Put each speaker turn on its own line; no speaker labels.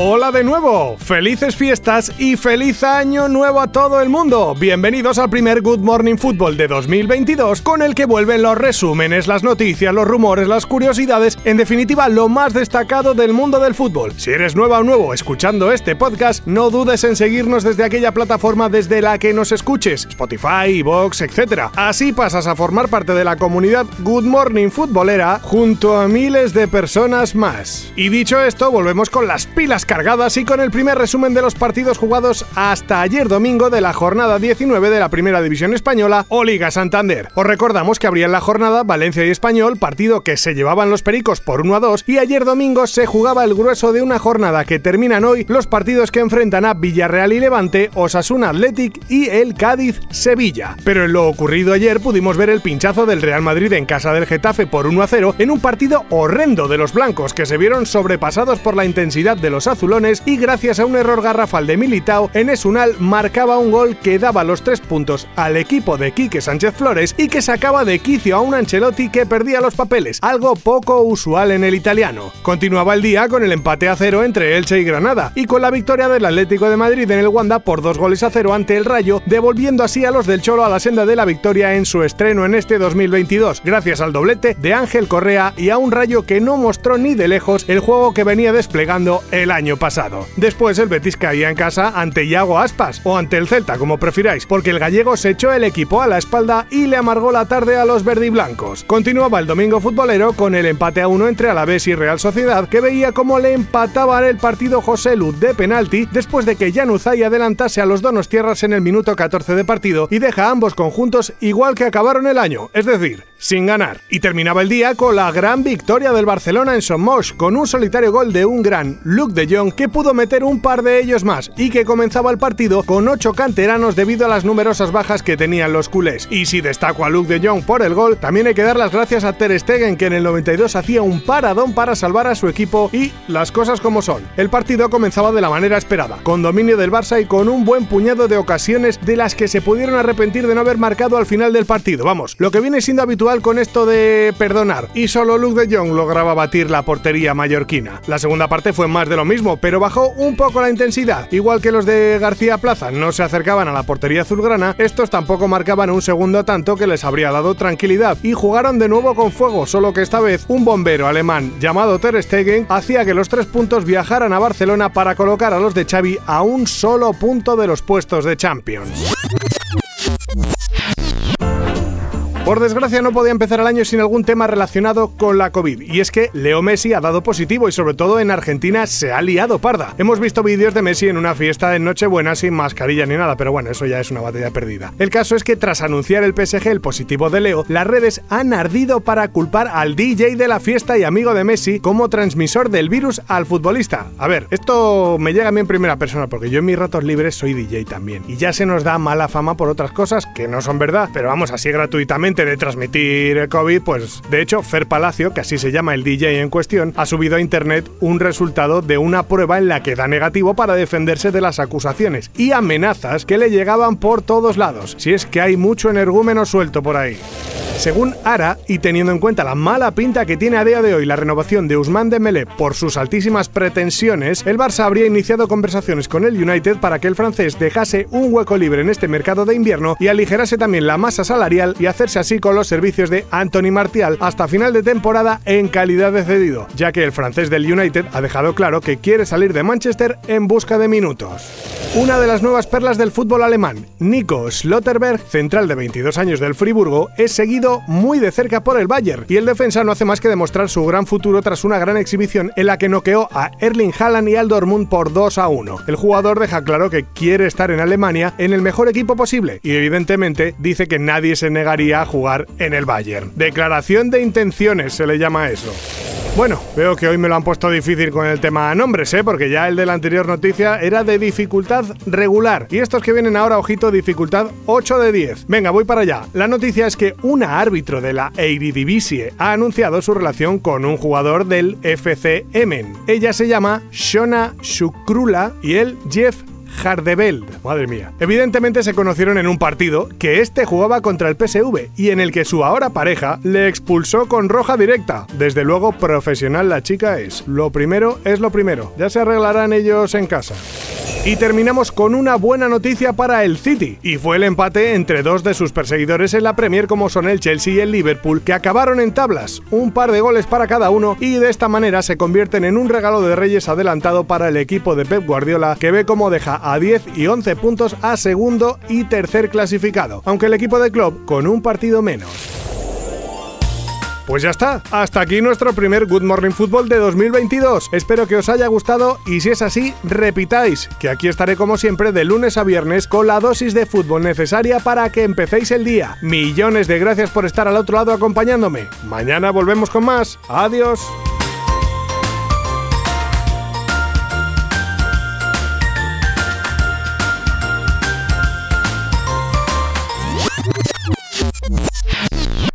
Hola de nuevo, felices fiestas y feliz año nuevo a todo el mundo. Bienvenidos al primer Good Morning Football de 2022 con el que vuelven los resúmenes, las noticias, los rumores, las curiosidades, en definitiva lo más destacado del mundo del fútbol. Si eres nueva o nuevo escuchando este podcast, no dudes en seguirnos desde aquella plataforma desde la que nos escuches, Spotify, Vox, etc. Así pasas a formar parte de la comunidad Good Morning Futbolera junto a miles de personas más. Y dicho esto, volvemos con las pilas cargadas y con el primer resumen de los partidos jugados hasta ayer domingo de la jornada 19 de la Primera División Española o Liga Santander. Os recordamos que abrían la jornada Valencia y Español, partido que se llevaban los Pericos por 1 a 2 y ayer domingo se jugaba el grueso de una jornada que terminan hoy los partidos que enfrentan a Villarreal y Levante, Osasuna Athletic y el Cádiz Sevilla. Pero en lo ocurrido ayer pudimos ver el pinchazo del Real Madrid en casa del Getafe por 1 a 0 en un partido horrendo de los blancos que se vieron sobrepasados por la intensidad de los y gracias a un error garrafal de Militao, Enes Unal marcaba un gol que daba los tres puntos al equipo de Quique Sánchez Flores y que sacaba de quicio a un Ancelotti que perdía los papeles, algo poco usual en el italiano. Continuaba el día con el empate a cero entre Elche y Granada y con la victoria del Atlético de Madrid en el Wanda por dos goles a cero ante el Rayo, devolviendo así a los del Cholo a la senda de la victoria en su estreno en este 2022, gracias al doblete de Ángel Correa y a un Rayo que no mostró ni de lejos el juego que venía desplegando el año pasado. Después el Betis caía en casa ante Iago Aspas o ante el Celta, como prefiráis, porque el gallego se echó el equipo a la espalda y le amargó la tarde a los verdiblancos. Continuaba el domingo futbolero con el empate a uno entre Alavés y Real Sociedad, que veía cómo le empataban el partido José Luz de penalti después de que Januzaj adelantase a los donos tierras en el minuto 14 de partido y deja a ambos conjuntos igual que acabaron el año, es decir, sin ganar. Y terminaba el día con la gran victoria del Barcelona en Somos, con un solitario gol de un gran Luke de Jong que pudo meter un par de ellos más y que comenzaba el partido con ocho canteranos debido a las numerosas bajas que tenían los culés. Y si destaco a Luke de Jong por el gol, también hay que dar las gracias a Ter Stegen que en el 92 hacía un paradón para salvar a su equipo y las cosas como son. El partido comenzaba de la manera esperada, con dominio del Barça y con un buen puñado de ocasiones de las que se pudieron arrepentir de no haber marcado al final del partido. Vamos, lo que viene siendo habitual con esto de perdonar, y solo Luke de Jong lograba batir la portería mallorquina. La segunda parte fue más de lo mismo, pero bajó un poco la intensidad. Igual que los de García Plaza no se acercaban a la portería azulgrana, estos tampoco marcaban un segundo tanto que les habría dado tranquilidad y jugaron de nuevo con fuego, solo que esta vez un bombero alemán llamado Ter Stegen hacía que los tres puntos viajaran a Barcelona para colocar a los de Xavi a un solo punto de los puestos de Champions. Por desgracia no podía empezar el año sin algún tema relacionado con la COVID, y es que Leo Messi ha dado positivo y sobre todo en Argentina se ha liado parda. Hemos visto vídeos de Messi en una fiesta en Nochebuena sin mascarilla ni nada, pero bueno, eso ya es una batalla perdida. El caso es que tras anunciar el PSG el positivo de Leo, las redes han ardido para culpar al DJ de la fiesta y amigo de Messi como transmisor del virus al futbolista. A ver, esto me llega a mí en primera persona porque yo en mis ratos libres soy DJ también, y ya se nos da mala fama por otras cosas que no son verdad, pero vamos así gratuitamente de transmitir el COVID, pues de hecho Fer Palacio, que así se llama el DJ en cuestión, ha subido a internet un resultado de una prueba en la que da negativo para defenderse de las acusaciones y amenazas que le llegaban por todos lados, si es que hay mucho energúmeno suelto por ahí. Según Ara, y teniendo en cuenta la mala pinta que tiene a día de hoy la renovación de Usman Dembélé por sus altísimas pretensiones, el Barça habría iniciado conversaciones con el United para que el francés dejase un hueco libre en este mercado de invierno y aligerase también la masa salarial y hacerse así con los servicios de Anthony Martial hasta final de temporada en calidad de cedido, ya que el francés del United ha dejado claro que quiere salir de Manchester en busca de minutos. Una de las nuevas perlas del fútbol alemán, Nico Schlotterberg, central de 22 años del Friburgo, es seguido muy de cerca por el Bayern y el defensa no hace más que demostrar su gran futuro tras una gran exhibición en la que noqueó a Erling Haaland y al Dortmund por 2 a 1. El jugador deja claro que quiere estar en Alemania en el mejor equipo posible y evidentemente dice que nadie se negaría a jugar en el Bayern. Declaración de intenciones se le llama eso. Bueno, veo que hoy me lo han puesto difícil con el tema nombres, ¿eh? porque ya el de la anterior noticia era de dificultad regular. Y estos que vienen ahora, ojito, dificultad 8 de 10. Venga, voy para allá. La noticia es que una árbitro de la Eredivisie ha anunciado su relación con un jugador del FC Emmen. Ella se llama Shona Shukrula y él Jeff Hardebeld. Madre mía. Evidentemente se conocieron en un partido que este jugaba contra el PSV y en el que su ahora pareja le expulsó con roja directa. Desde luego, profesional la chica es. Lo primero es lo primero. Ya se arreglarán ellos en casa. Y terminamos con una buena noticia para el City, y fue el empate entre dos de sus perseguidores en la Premier como son el Chelsea y el Liverpool, que acabaron en tablas, un par de goles para cada uno, y de esta manera se convierten en un regalo de Reyes adelantado para el equipo de Pep Guardiola, que ve cómo deja a 10 y 11 puntos a segundo y tercer clasificado, aunque el equipo de club con un partido menos. Pues ya está, hasta aquí nuestro primer Good Morning Football de 2022. Espero que os haya gustado y si es así, repitáis, que aquí estaré como siempre de lunes a viernes con la dosis de fútbol necesaria para que empecéis el día. Millones de gracias por estar al otro lado acompañándome. Mañana volvemos con más. Adiós.